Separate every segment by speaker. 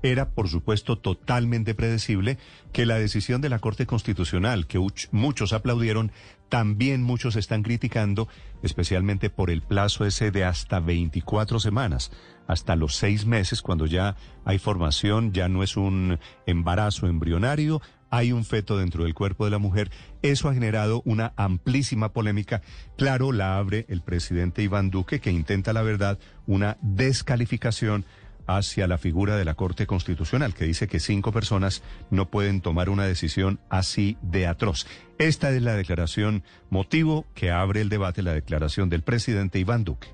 Speaker 1: Era, por supuesto, totalmente predecible que la decisión de la Corte Constitucional, que muchos aplaudieron, también muchos están criticando, especialmente por el plazo ese de hasta 24 semanas, hasta los seis meses, cuando ya hay formación, ya no es un embarazo embrionario, hay un feto dentro del cuerpo de la mujer. Eso ha generado una amplísima polémica. Claro, la abre el presidente Iván Duque, que intenta, la verdad, una descalificación hacia la figura de la Corte Constitucional, que dice que cinco personas no pueden tomar una decisión así de atroz. Esta es la declaración motivo que abre el debate, la declaración del presidente Iván Duque.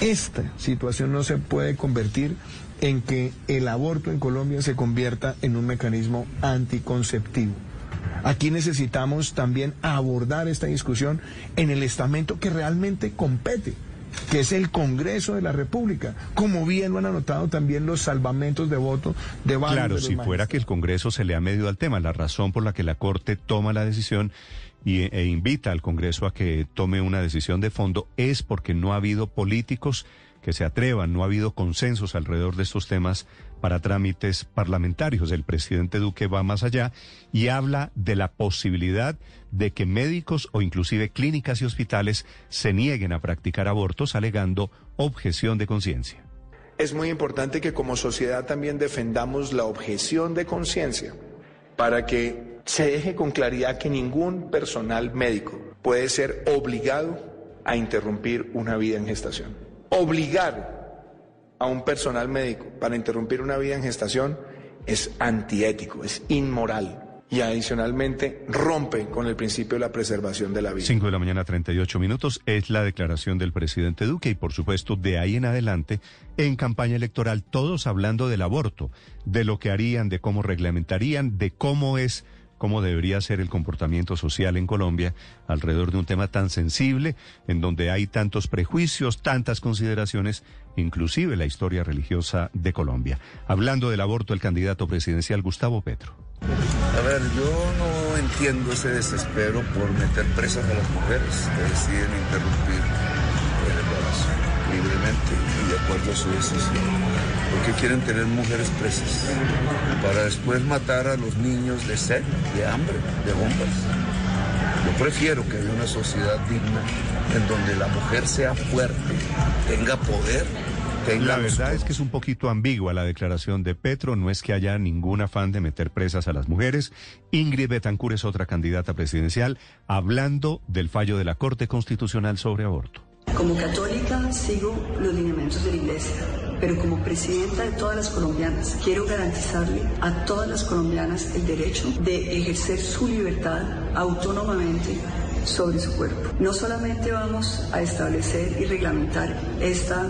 Speaker 2: Esta situación no se puede convertir en que el aborto en Colombia se convierta en un mecanismo anticonceptivo. Aquí necesitamos también abordar esta discusión en el estamento que realmente compete que es el Congreso de la República, como bien lo han anotado también los salvamentos de voto de varios
Speaker 1: Claro, si fuera que el Congreso se le ha medido al tema, la razón por la que la Corte toma la decisión y, e invita al Congreso a que tome una decisión de fondo es porque no ha habido políticos que se atrevan, no ha habido consensos alrededor de estos temas para trámites parlamentarios. El presidente Duque va más allá y habla de la posibilidad de que médicos o inclusive clínicas y hospitales se nieguen a practicar abortos alegando objeción de conciencia.
Speaker 3: Es muy importante que como sociedad también defendamos la objeción de conciencia para que se deje con claridad que ningún personal médico puede ser obligado a interrumpir una vida en gestación. Obligar a un personal médico para interrumpir una vida en gestación es antiético, es inmoral y adicionalmente rompe con el principio de la preservación de la vida.
Speaker 1: 5 de la mañana, 38 minutos, es la declaración del presidente Duque y por supuesto de ahí en adelante en campaña electoral todos hablando del aborto, de lo que harían, de cómo reglamentarían, de cómo es cómo debería ser el comportamiento social en Colombia alrededor de un tema tan sensible, en donde hay tantos prejuicios, tantas consideraciones, inclusive la historia religiosa de Colombia. Hablando del aborto, el candidato presidencial Gustavo Petro.
Speaker 4: A ver, yo no entiendo ese desespero por meter presas a las mujeres que deciden interrumpir el embarazo libremente y de acuerdo a su decisión porque quieren tener mujeres presas para después matar a los niños de sed, de hambre, de bombas. Yo prefiero que haya una sociedad digna en donde la mujer sea fuerte, tenga poder. Tenga
Speaker 1: la verdad es que es un poquito ambigua la declaración de Petro, no es que haya ningún afán de meter presas a las mujeres. Ingrid Betancourt es otra candidata presidencial hablando del fallo de la Corte Constitucional sobre aborto.
Speaker 5: Como católica sigo los lineamientos de la Iglesia pero como presidenta de todas las colombianas, quiero garantizarle a todas las colombianas el derecho de ejercer su libertad autónomamente sobre su cuerpo. No solamente vamos a establecer y reglamentar esta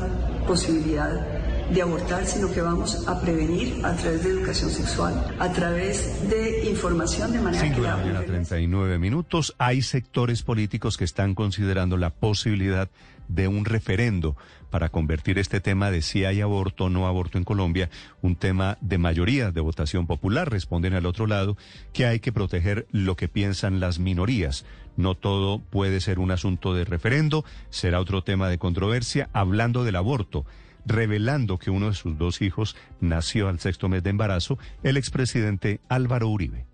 Speaker 5: posibilidad de abortar, sino que vamos a prevenir a través de educación sexual, a través de información de manera
Speaker 1: 5 de la mañana, 39 minutos. Hay sectores políticos que están considerando la posibilidad de un referendo para convertir este tema de si hay aborto o no aborto en Colombia, un tema de mayoría de votación popular. Responden al otro lado que hay que proteger lo que piensan las minorías. No todo puede ser un asunto de referendo, será otro tema de controversia. Hablando del aborto, revelando que uno de sus dos hijos nació al sexto mes de embarazo, el expresidente Álvaro Uribe.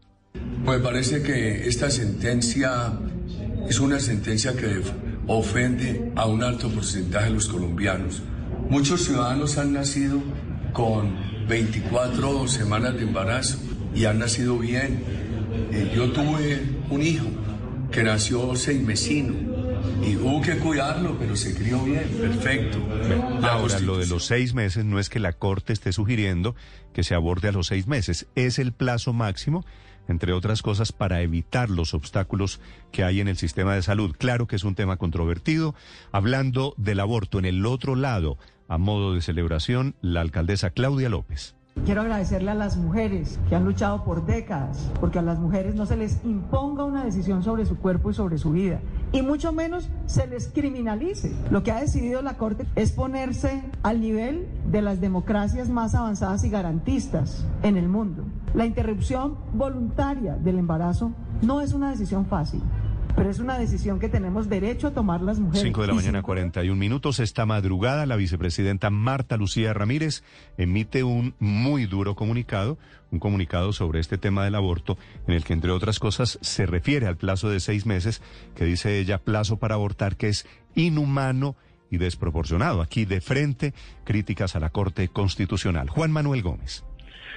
Speaker 6: Pues parece que esta sentencia es una sentencia que ofende a un alto porcentaje de los colombianos. Muchos ciudadanos han nacido con 24 semanas de embarazo y han nacido bien. Eh, yo tuve un hijo que nació seis mesino y hubo que cuidarlo, pero se crió bien, perfecto.
Speaker 1: Ahora, lo de los seis meses no es que la Corte esté sugiriendo que se aborde a los seis meses, es el plazo máximo entre otras cosas, para evitar los obstáculos que hay en el sistema de salud. Claro que es un tema controvertido. Hablando del aborto en el otro lado, a modo de celebración, la alcaldesa Claudia López.
Speaker 7: Quiero agradecerle a las mujeres que han luchado por décadas, porque a las mujeres no se les imponga una decisión sobre su cuerpo y sobre su vida, y mucho menos se les criminalice. Lo que ha decidido la Corte es ponerse al nivel de las democracias más avanzadas y garantistas en el mundo. La interrupción voluntaria del embarazo no es una decisión fácil pero es una decisión que tenemos derecho a tomar las mujeres.
Speaker 1: 5 de la mañana, 41 minutos. Esta madrugada, la vicepresidenta Marta Lucía Ramírez emite un muy duro comunicado, un comunicado sobre este tema del aborto, en el que, entre otras cosas, se refiere al plazo de seis meses, que dice ella, plazo para abortar, que es inhumano y desproporcionado. Aquí de frente, críticas a la Corte Constitucional. Juan Manuel Gómez.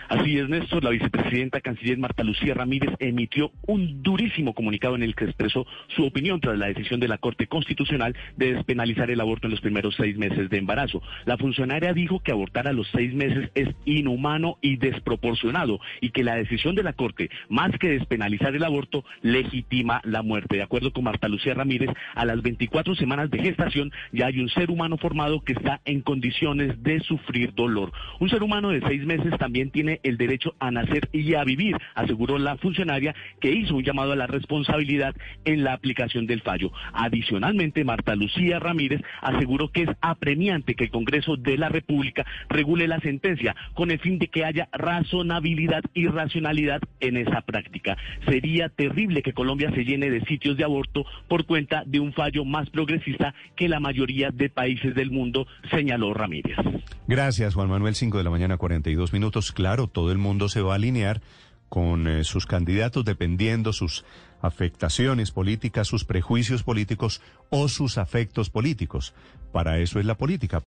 Speaker 8: Así es, Néstor. La vicepresidenta canciller Marta Lucía Ramírez emitió un durísimo comunicado en el que expresó su opinión tras la decisión de la Corte Constitucional de despenalizar el aborto en los primeros seis meses de embarazo. La funcionaria dijo que abortar a los seis meses es inhumano y desproporcionado y que la decisión de la Corte, más que despenalizar el aborto, legitima la muerte. De acuerdo con Marta Lucía Ramírez, a las 24 semanas de gestación ya hay un ser humano formado que está en condiciones de sufrir dolor. Un ser humano de seis meses también tiene el derecho a nacer y a vivir, aseguró la funcionaria que hizo un llamado a la responsabilidad en la aplicación del fallo. Adicionalmente, Marta Lucía Ramírez aseguró que es apremiante que el Congreso de la República regule la sentencia con el fin de que haya razonabilidad y racionalidad en esa práctica. Sería terrible que Colombia se llene de sitios de aborto por cuenta de un fallo más progresista que la mayoría de países del mundo, señaló Ramírez.
Speaker 1: Gracias, Juan Manuel. 5 de la mañana, 42 minutos. Todo el mundo se va a alinear con eh, sus candidatos dependiendo sus afectaciones políticas, sus prejuicios políticos o sus afectos políticos. Para eso es la política.